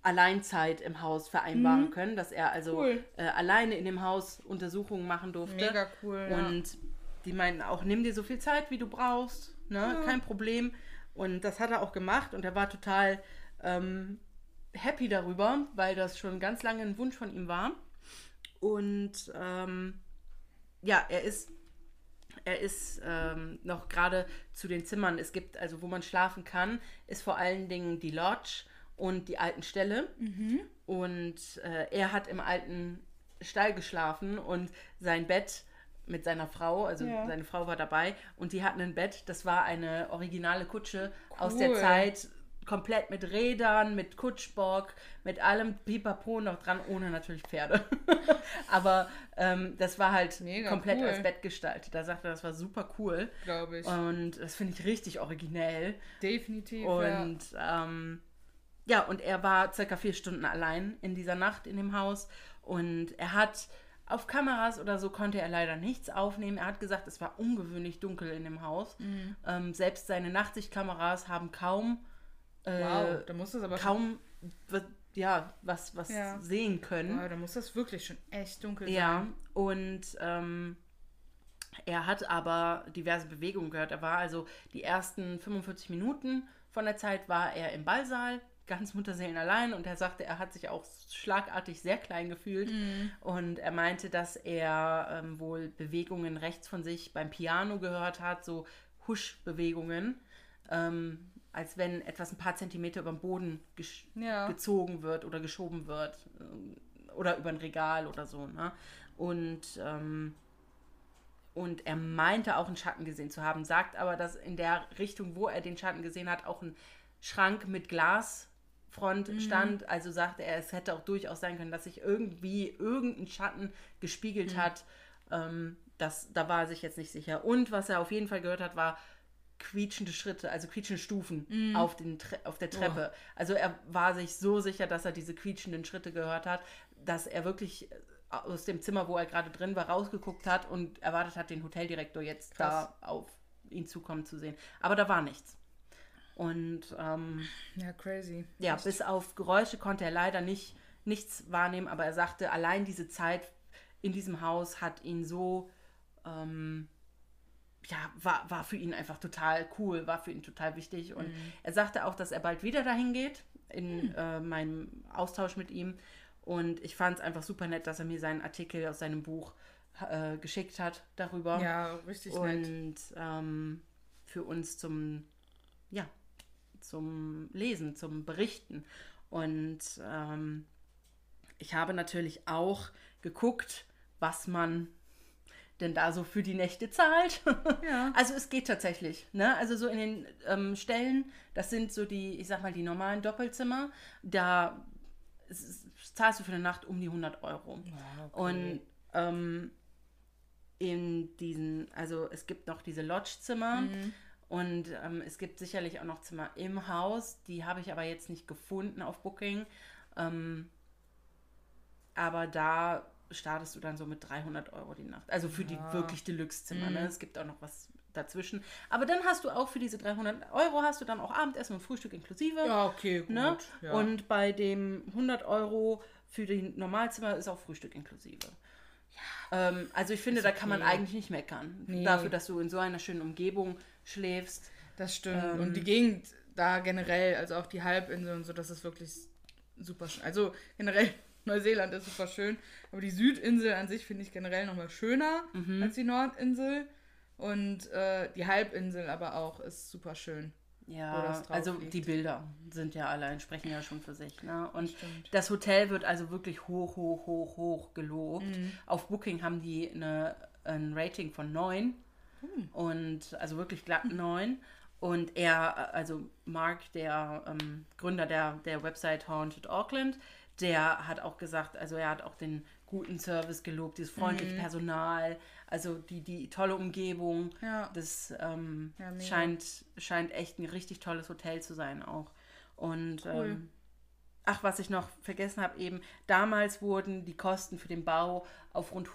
Alleinzeit im Haus vereinbaren können, dass er also Cool. äh, alleine in dem Haus Untersuchungen machen durfte. Mega cool. ja. Und die meinten auch, nimm dir so viel Zeit, wie du brauchst, ne? kein Problem. Und das hat er auch gemacht und er war total ähm, happy darüber, weil das schon ganz lange ein Wunsch von ihm war. Und ähm, ja, er ist, er ist ähm, noch gerade zu den Zimmern. Es gibt, also wo man schlafen kann, ist vor allen Dingen die Lodge und die alten Ställe. Und äh, er hat im alten Stall geschlafen und sein Bett mit seiner Frau, also Ja. seine Frau war dabei und die hatten ein Bett, das war eine originale Kutsche aus der Cool. Zeit, komplett mit Rädern, mit Kutschbock, mit allem Pipapo noch dran, ohne natürlich Pferde. Aber ähm, das war halt Mega komplett cool. als Bett gestaltet. Da sagte er, das war super cool. glaube ich. Und das finde ich richtig originell. Definitiv. ja. Und ähm, ja, und er war circa vier Stunden allein in dieser Nacht in dem Haus. Und er hat auf Kameras oder so konnte er leider nichts aufnehmen. Er hat gesagt, es war ungewöhnlich dunkel in dem Haus. Mhm. Ähm, selbst seine Nachtsichtkameras haben kaum, äh, Wow, da muss das aber kaum ja, was, was Ja. sehen können. wow, da muss das wirklich schon echt dunkel Ja, sein. und ähm, er hat aber diverse Bewegungen gehört. Er war also die ersten 45 Minuten von der Zeit war er im Ballsaal, ganz Mutterseelen allein und er sagte, er hat sich auch schlagartig sehr klein gefühlt und er meinte, dass er ähm, wohl Bewegungen rechts von sich beim Piano gehört hat, so Huschbewegungen, ähm, als wenn etwas ein paar Zentimeter über den Boden Ja. gezogen wird oder geschoben wird ähm, oder über ein Regal oder so. Ne? Und, ähm, und er meinte auch einen Schatten gesehen zu haben, sagt aber, dass in der Richtung, wo er den Schatten gesehen hat, auch ein Schrank mit Glasfront stand. Also sagte er, es hätte auch durchaus sein können, dass sich irgendwie irgendein Schatten gespiegelt hat. Ähm, das, da war er sich jetzt nicht sicher. Und was er auf jeden Fall gehört hat, war quietschende Schritte, also quietschende Stufen auf, den Tre auf der Treppe. Also er war sich so sicher, dass er diese quietschenden Schritte gehört hat, dass er wirklich aus dem Zimmer, wo er gerade drin war, rausgeguckt hat und erwartet hat, den Hoteldirektor jetzt Krass. da auf ihn zukommen zu sehen. Aber da war nichts. Und ähm, Ja, crazy. ja, bis auf Geräusche konnte er leider nicht nichts wahrnehmen, aber er sagte, allein diese Zeit in diesem Haus hat ihn so, ähm, ja, war, war für ihn einfach total cool, war für ihn total wichtig. Und er sagte auch, dass er bald wieder dahin geht, in äh, meinem Austausch mit ihm. Und ich fand es einfach super nett, dass er mir seinen Artikel aus seinem Buch äh, geschickt hat darüber Ja, richtig nett. und ähm, für uns zum ja zum Lesen, zum Berichten. Und ähm, ich habe natürlich auch geguckt, was man denn da so für die Nächte zahlt. Ja. Also es geht tatsächlich. Ne? Also so in den ähm, Stellen, das sind so die, ich sag mal, die normalen Doppelzimmer, da s- zahlst du für eine Nacht um die 100 Euro. Und ähm, in diesen, also es gibt noch diese Lodge-Zimmer und ähm, es gibt sicherlich auch noch Zimmer im Haus. Die habe ich aber jetzt nicht gefunden auf Booking. Ähm, aber da startest du dann so mit 300 Euro die Nacht. Also für die wirklich Deluxe-Zimmer. Ne? Es gibt auch noch was dazwischen. Aber dann hast du auch für diese 300 Euro hast du dann auch Abendessen und Frühstück inklusive. Ja, okay, gut. Ne? Ja. Und bei dem 100 Euro für die Normalzimmer ist auch Frühstück inklusive. Ähm, also ich finde, da kann man eigentlich nicht meckern. Nee. Dafür, dass du in so einer schönen Umgebung schläfst. Das stimmt. Ähm, und die Gegend da generell, also auch die Halbinsel und so, das ist wirklich super schön. Also generell Neuseeland ist super schön, aber die Südinsel an sich finde ich generell nochmal schöner Mhm. als die Nordinsel. Und äh, die Halbinsel aber auch ist super schön. Ja, also liegt. die Bilder sind ja allein, sprechen ja schon für sich. Ne? Und Stimmt. das Hotel wird also wirklich hoch, hoch, hoch, hoch gelobt. Mhm. Auf Booking haben die eine, ein Rating von 9 Hm. und also wirklich glatt 9. Und er, also Mark, der ähm, Gründer der, der Website Haunted Auckland, der hat auch gesagt, also er hat auch den guten Service gelobt, dieses freundliche Mhm. Personal, also die, die tolle Umgebung. Ja. Das ähm, Ja, scheint, scheint echt ein richtig tolles Hotel zu sein auch. Und Cool. ähm, ach, was ich noch vergessen habe, eben, damals wurden die Kosten für den Bau auf rund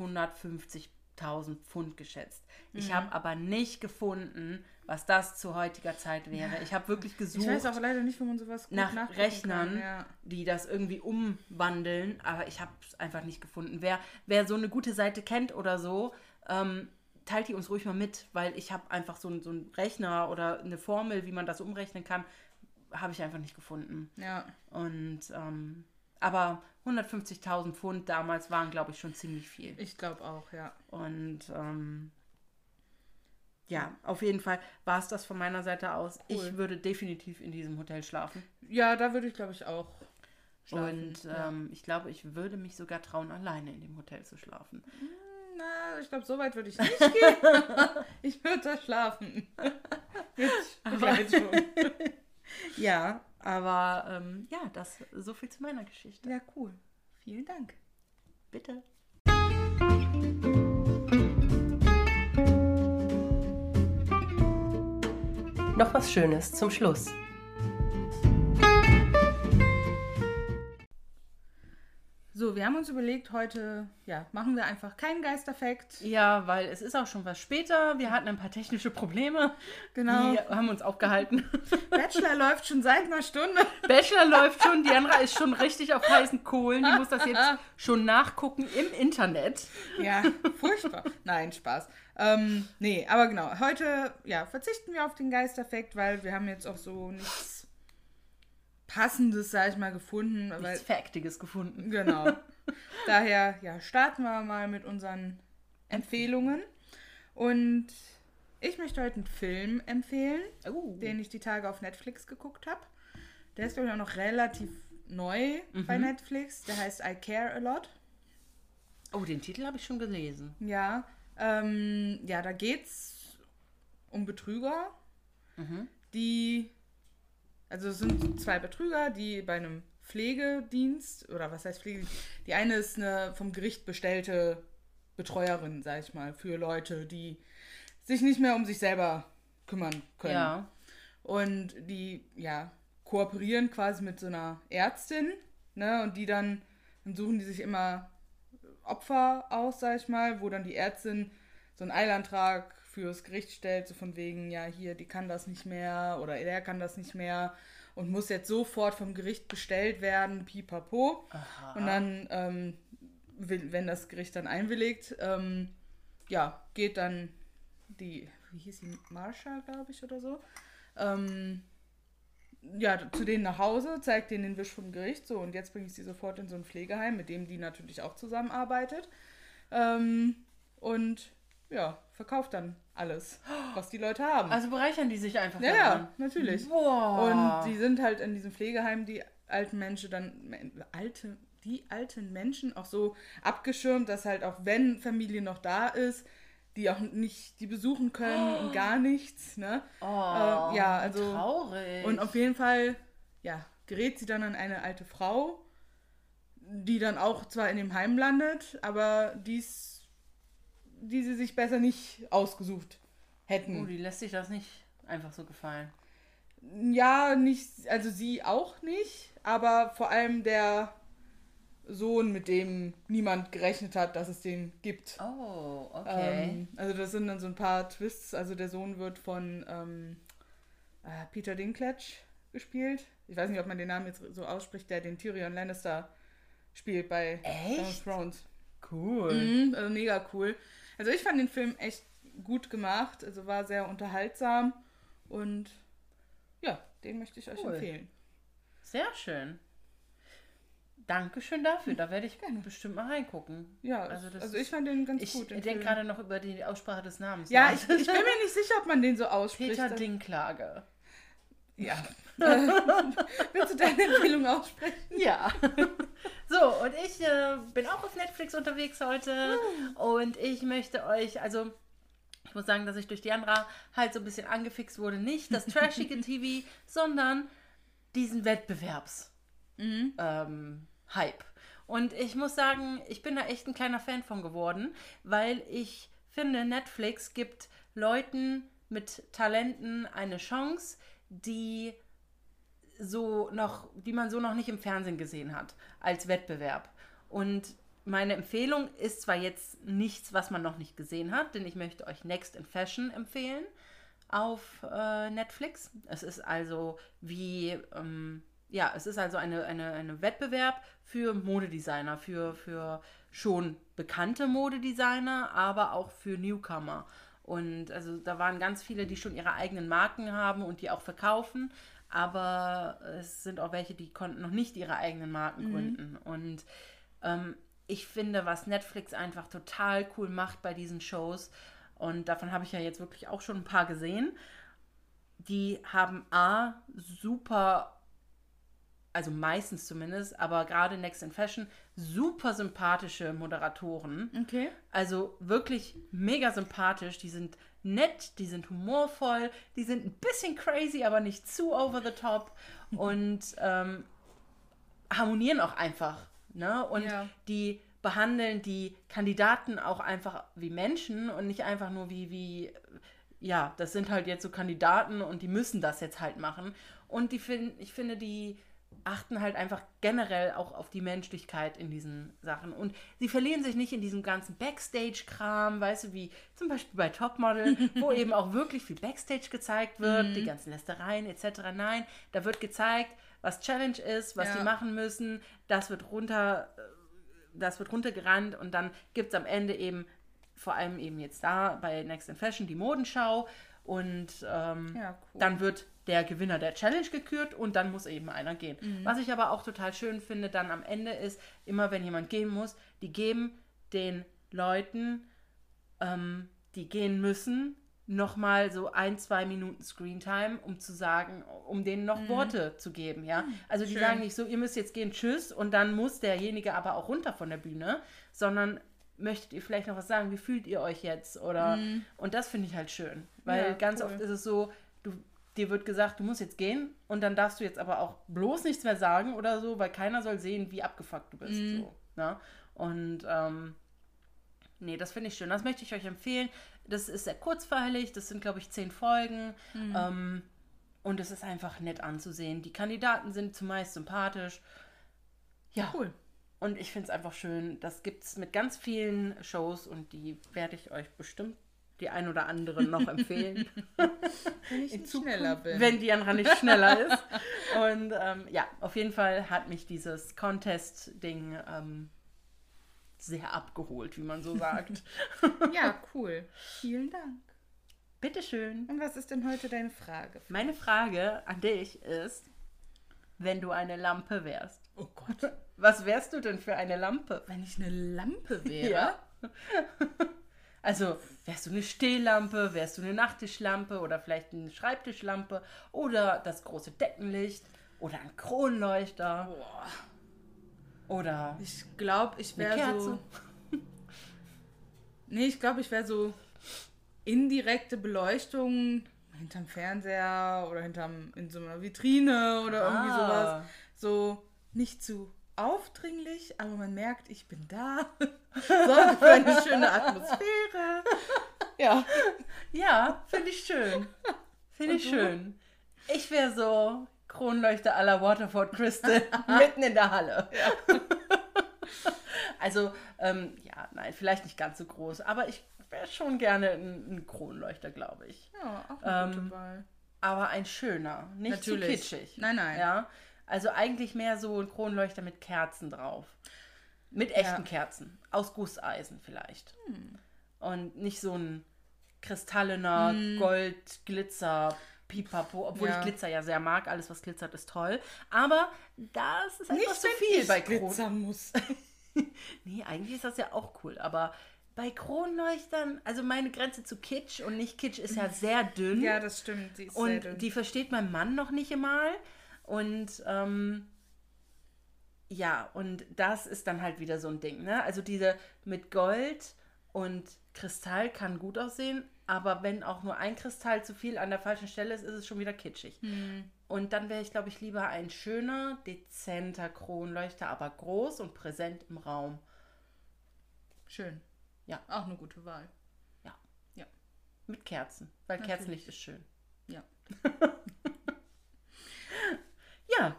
150.000 Pfund geschätzt. Ich Mhm. habe aber nicht gefunden, was das zu heutiger Zeit wäre. Ich habe wirklich gesucht Ich weiß auch leider nicht, wo man sowas gut nach Rechnern. Ja. die das irgendwie umwandeln, aber ich habe es einfach nicht gefunden. Wer, wer so eine gute Seite kennt oder so, ähm, teilt die uns ruhig mal mit, weil ich habe einfach so, einen- so einen Rechner oder eine Formel, wie man das umrechnen kann, habe ich einfach nicht gefunden. ja. Und ähm, aber 150.000 Pfund damals waren, glaube ich, schon ziemlich viel. Ich glaube auch, ja. Und ähm, ja, auf jeden Fall war es das von meiner Seite aus. Cool. Ich würde definitiv in diesem Hotel schlafen. Ja, da würde ich, glaube ich, auch schlafen. Und ja. ähm, ich glaube, ich würde mich sogar trauen, alleine in dem Hotel zu schlafen. Na, ich glaube, so weit würde ich nicht gehen. ich würde da schlafen. Mit Begleitung. Ja, aber ähm, ja, das so viel zu meiner Geschichte. Ja, cool. Vielen Dank. Bitte. Noch was Schönes zum Schluss. So, wir haben uns überlegt, heute ja, machen wir einfach keinen Geisterfakt. Ja, weil es ist auch schon was später. Wir hatten ein paar technische Probleme. Genau. Die haben uns aufgehalten. Bachelor läuft schon seit einer Stunde. Bachelor läuft schon, Diandra ist schon richtig auf heißen Kohlen. Die muss das jetzt schon nachgucken im Internet. Ja, furchtbar. Nein, Spaß. Ähm, nee, aber genau. Heute ja, verzichten wir auf den Geisterfakt, weil wir haben jetzt auch so nichts Passendes, sag ich mal, gefunden. Weil, Nichts Faktiges gefunden. Genau. Daher, ja, starten wir mal mit unseren Empfehlungen. Und ich möchte heute einen Film empfehlen, Oh. den ich die Tage auf Netflix geguckt habe. Der ist, glaube ich, auch noch relativ neu bei Netflix. Der heißt I Care a Lot. oh, den Titel habe ich schon gelesen. Ja, ähm, ja, da geht's um Betrüger, die, also es sind zwei Betrüger, die bei einem Pflegedienst, oder was heißt Pflegedienst? Die eine ist eine vom Gericht bestellte Betreuerin, sag ich mal, für Leute, die sich nicht mehr um sich selber kümmern können. Ja. Und die, ja, kooperieren quasi mit so einer Ärztin, ne? Und die dann, dann suchen die sich immer Opfer aus, sag ich mal, wo dann die Ärztin so einen Eilantrag fürs Gericht stellt, so von wegen, ja, hier, die kann das nicht mehr oder der kann das nicht mehr und muss jetzt sofort vom Gericht bestellt werden, pipapo. Und dann, ähm, wenn das Gericht dann einwilligt, ähm, ja, geht dann die, wie hieß sie, Marsha, glaube ich, oder so, ähm, ja, zu denen nach Hause, zeigt denen den Wisch vom Gericht, so, und jetzt bringe ich sie sofort in so ein Pflegeheim, mit dem die natürlich auch zusammenarbeitet. Ähm, und ja, verkauft dann alles, was die Leute haben. Also bereichern die sich einfach ja, ja, natürlich. Boah. Und die sind halt in diesem Pflegeheim, die alten Menschen dann, alte, die alten Menschen auch so abgeschirmt, dass halt auch wenn Familie noch da ist, die auch nicht, die besuchen können und gar nichts, ne? oh, äh, ja, also- traurig. Und auf jeden Fall, ja, gerät sie dann an eine alte Frau, die dann auch zwar in dem Heim landet, aber dies, die sie sich besser nicht ausgesucht hätten. oh, die lässt sich das nicht einfach so gefallen. Ja, nicht, also sie auch nicht, aber vor allem der Sohn, mit dem niemand gerechnet hat, dass es den gibt. Oh, okay. Ähm, also das sind dann so ein paar Twists. Also der Sohn wird von ähm, äh, Peter Dinklage gespielt. Ich weiß nicht, ob man den Namen jetzt so ausspricht, der den Tyrion Lannister spielt bei Game of Echt? Thrones. cool. Mhm, also mega cool. Also ich fand den Film echt gut gemacht. Also war sehr unterhaltsam und ja, den möchte ich euch Cool. empfehlen. Sehr schön. Dankeschön dafür. Da werde ich bestimmt mal reingucken. Ja, Also also, ich fand den ganz Ich gut. den denke gerade noch über die Aussprache des Namens. Ja, ich, ich bin mir nicht sicher, ob man den so ausspricht. Peter Dinklage. Ja. Willst du deine Empfehlung aussprechen? Ja. so, und ich äh, bin auch auf Netflix unterwegs heute. Und ich möchte euch, also ich muss sagen, dass ich durch Diandra halt so ein bisschen angefixt wurde. Nicht das trashige TV, sondern diesen Wettbewerbs. Ähm, Hype. Und ich muss sagen, ich bin da echt ein kleiner Fan von geworden, weil ich finde, Netflix gibt Leuten mit Talenten eine Chance, die so noch, die man so noch nicht im Fernsehen gesehen hat, als Wettbewerb. Und meine Empfehlung ist zwar jetzt nichts, was man noch nicht gesehen hat, denn ich möchte euch Next in Fashion empfehlen. auf äh, Netflix. Es ist also wie, ähm, ja, es ist also eine, eine, eine Wettbewerb für Modedesigner, für, für schon bekannte Modedesigner, aber auch für Newcomer. Und also da waren ganz viele, die schon ihre eigenen Marken haben und die auch verkaufen. Aber es sind auch welche, die konnten noch nicht ihre eigenen Marken gründen. Und ähm, ich finde, was Netflix einfach total cool macht bei diesen Shows, und davon habe ich ja jetzt wirklich auch schon ein paar gesehen, die haben A, super, also meistens zumindest, aber gerade Next in Fashion, super sympathische Moderatoren. Okay. Also wirklich mega sympathisch. Die sind nett, die sind humorvoll, die sind ein bisschen crazy, aber nicht zu over the top und ähm, harmonieren auch einfach. Ne? Und Ja. die behandeln die Kandidaten auch einfach wie Menschen und nicht einfach nur wie, wie, ja, das sind halt jetzt so Kandidaten und die müssen das jetzt halt machen. Und die finden, ich finde, die achten halt einfach generell auch auf die Menschlichkeit in diesen Sachen. Und sie verlieren sich nicht in diesem ganzen Backstage-Kram, weißt du, wie zum Beispiel bei Topmodel, wo eben auch wirklich viel Backstage gezeigt wird, die ganzen Lästereien etc. Nein, da wird gezeigt, was Challenge ist, was Ja. die machen müssen. Das wird runter, äh, das wird runtergerannt und dann gibt es am Ende eben, vor allem eben jetzt da bei Next in Fashion, die Modenschau. Und ähm, Ja, cool. dann wird der Gewinner der Challenge gekürt und dann muss eben einer gehen. Mhm. Was ich aber auch total schön finde, dann am Ende ist, immer wenn jemand gehen muss, die geben den Leuten, ähm, die gehen müssen, nochmal so ein, zwei Minuten Screentime, um zu sagen, um denen noch Worte zu geben, ja. Also die Mhm. Schön. sagen nicht so, ihr müsst jetzt gehen, tschüss, und dann muss derjenige aber auch runter von der Bühne, sondern möchtet ihr vielleicht noch was sagen, wie fühlt ihr euch jetzt? Oder und das finde ich halt schön. Weil Mhm. Ja, ganz cool. oft ist es so, du, dir wird gesagt, du musst jetzt gehen und dann darfst du jetzt aber auch bloß nichts mehr sagen oder so, weil keiner soll sehen, wie abgefuckt du bist. Mhm. So, ne? Und ähm, nee, das finde ich schön. Das möchte ich euch empfehlen. Das ist sehr kurzweilig, das sind, glaube ich, zehn Folgen. Mhm. Ähm, und es ist einfach nett anzusehen. Die Kandidaten sind zumeist sympathisch. Ja, Cool. und ich finde es einfach schön. Das gibt es mit ganz vielen Shows und die werde ich euch bestimmt die ein oder andere noch empfehlen, Wenn ich schneller bin. wenn die andere nicht schneller ist. Und ähm, ja, auf jeden Fall hat mich dieses Contest-Ding ähm, sehr abgeholt, wie man so sagt. Ja, cool. Vielen Dank. Bitteschön. Und was ist denn heute deine Frage? Meine Frage an dich ist, wenn du eine Lampe wärst, Oh Gott. was wärst du denn für eine Lampe? Wenn ich eine Lampe wäre? Ja. Also, wärst du eine Stehlampe, wärst du eine Nachttischlampe oder vielleicht eine Schreibtischlampe oder das große Deckenlicht oder ein Kronleuchter Boah. oder Ich glaube, ich wäre so. Nee, ich glaube, ich wäre so indirekte Beleuchtung hinterm Fernseher oder hinterm in so einer Vitrine oder irgendwie Ah. sowas. So nicht zu aufdringlich, aber man merkt, ich bin da. Sorge für eine schöne Atmosphäre. Ja. Ja, finde ich schön. Finde ich schön. Ich wäre so Kronleuchter la Waterford Crystal mitten in der Halle. also, ähm, ja, nein, vielleicht nicht ganz so groß, aber ich wäre schon gerne ein, ein Kronleuchter, glaube ich. Ja, auch eine Ähm, gute Wahl. Aber ein schöner, nicht Natürlich. zu kitschig. Nein, nein. Ja, also eigentlich mehr so ein Kronleuchter mit Kerzen drauf. Mit echten Ja. Kerzen. Aus Gusseisen vielleicht. Und nicht so ein kristallener Gold, Glitzer, Pipapo. Obwohl Ja. ich Glitzer ja sehr mag. Alles, was glitzert, ist toll. Aber das ist etwas zu viel ich bei Kron. muss. Nee, eigentlich ist das ja auch cool. Aber bei Kronleuchtern, also meine Grenze zu Kitsch und nicht Kitsch ist ja sehr dünn. Ja, das stimmt. Und dünn. die versteht mein Mann noch nicht einmal. Und ähm, ja, und das ist dann halt wieder so ein Ding. Ne? Also diese mit Gold und Kristall kann gut aussehen, aber wenn auch nur ein Kristall zu viel an der falschen Stelle ist, ist es schon wieder kitschig. Hm. Und dann wäre ich, glaube ich, lieber ein schöner, dezenter Kronleuchter, aber groß und präsent im Raum. Schön. Ja. Auch eine gute Wahl. Mit Kerzen, weil Natürlich. Kerzenlicht ist schön. Ja. Ja,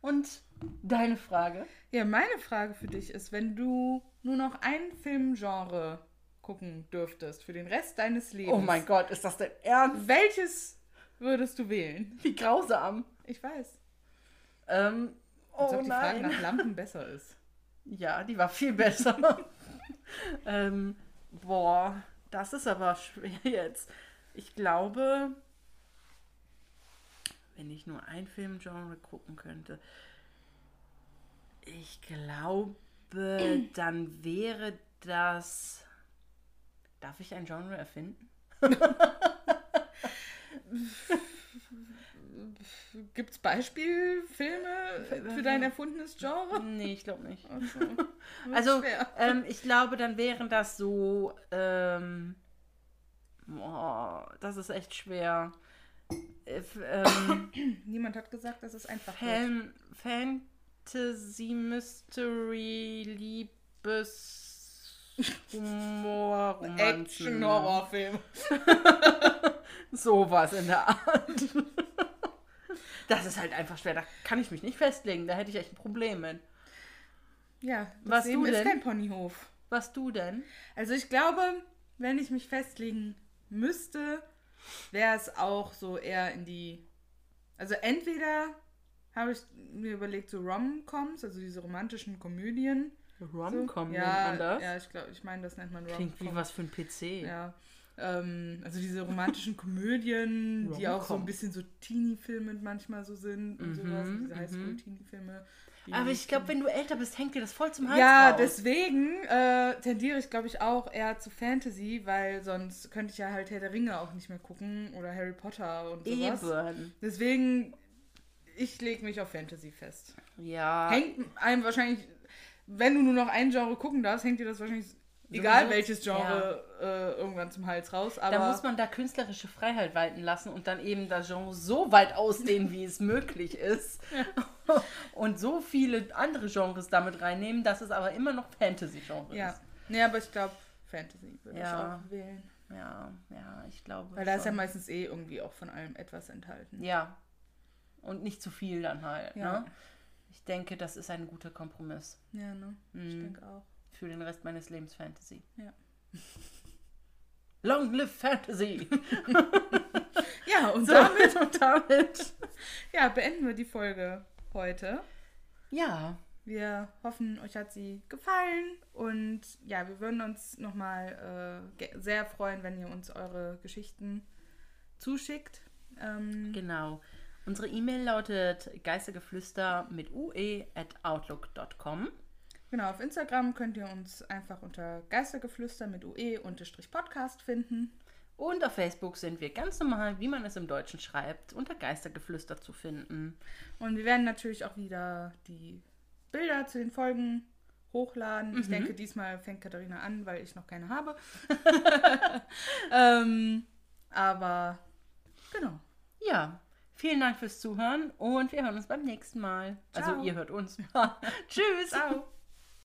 und deine Frage? Ja, meine Frage für dich ist, wenn du nur noch ein Filmgenre gucken dürftest für den Rest deines Lebens. Oh mein Gott, ist das denn ernst? Welches würdest du wählen? Wie grausam. Ich weiß. Ähm, Als oh ob die Frage nein. nach Lampen besser ist. Ja, die war viel besser. ähm, boah, das ist aber schwer jetzt. Ich glaube, wenn ich nur ein Filmgenre gucken könnte, ich glaube, dann wäre das. Darf ich ein Genre erfinden? Gibt es Beispielfilme für dein erfundenes Genre? Nee, ich glaube nicht. Wird Also, ähm, ich glaube, dann wären das so. Ähm, boah, das ist echt schwer. Äh, ähm, Niemand hat gesagt, dass es einfach wird. Fan, Fantasy, Mystery, Liebes, Humor, Romanzen. Action-Horrorfilm. Sowas in der Art. Das ist halt einfach schwer. Da kann ich mich nicht festlegen. Da hätte ich echt ein Problem mit. Ja, das Was du ist denn? kein Ponyhof. Was du denn? Also ich glaube, wenn ich mich festlegen müsste, wäre es auch so eher in die. Also entweder habe ich mir überlegt, so Rom-Coms, also diese romantischen Komödien. Rom-Com ja, nennt man das? Ja, ich glaube, ich meine, das nennt man Klingt wie Rom-Com. was für ein PC. Ja. Ähm, also diese romantischen Komödien, die auch so Rom-Com. ein bisschen so Teenie-Filme manchmal so sind und Mhm, sowas. Diese mhm. Highschool-Teenie-Filme. Aber ich glaube, wenn du älter bist, hängt dir das voll zum Hals Ja, raus. deswegen äh, tendiere ich, glaube ich, auch eher zu Fantasy, weil sonst könnte ich ja halt Herr der Ringe auch nicht mehr gucken oder Harry Potter und sowas. Eben. Deswegen, ich lege mich auf Fantasy fest. Ja. Hängt einem wahrscheinlich, wenn du nur noch ein Genre gucken darfst, hängt dir das wahrscheinlich, egal welches Genre, äh, irgendwann zum Hals raus. Aber da muss man da künstlerische Freiheit walten lassen und dann eben das Genre so weit ausdehnen, wie es möglich ist. Und so viele andere Genres damit reinnehmen, dass es aber immer noch Fantasy-Genre ja. ist. Nee, aber ich glaube, Fantasy würde Ja. ich auch wählen. Ja, ja, ich glaube. Weil da ist ja schon. meistens eh irgendwie auch von allem etwas enthalten. Ja. Und nicht zu viel dann halt. Ja. Ne? Ich denke, das ist ein guter Kompromiss Ja, ne? Ich Mhm. denke auch. für den Rest meines Lebens Fantasy. Ja. Long live Fantasy! Ja, und So, damit und damit. ja, beenden wir die Folge heute. Ja, Wir hoffen, euch hat sie gefallen und ja, wir würden uns nochmal äh, sehr freuen, wenn ihr uns eure Geschichten zuschickt. Ähm, genau. Unsere E-Mail lautet geistergeflüster mit ue at outlook.com. genau, auf Instagram könnt ihr uns einfach unter Geistergeflüster mit UE-Podcast finden. Und auf Facebook sind wir ganz normal, wie man es im Deutschen schreibt, unter Geistergeflüster zu finden. Und wir werden natürlich auch wieder die Bilder zu den Folgen hochladen. Ich denke, diesmal fängt Katharina an, weil ich noch keine habe. ähm, aber genau. Ja, vielen Dank fürs Zuhören und wir hören uns beim nächsten Mal. Also Ciao. ihr hört uns. Tschüss. Ciao.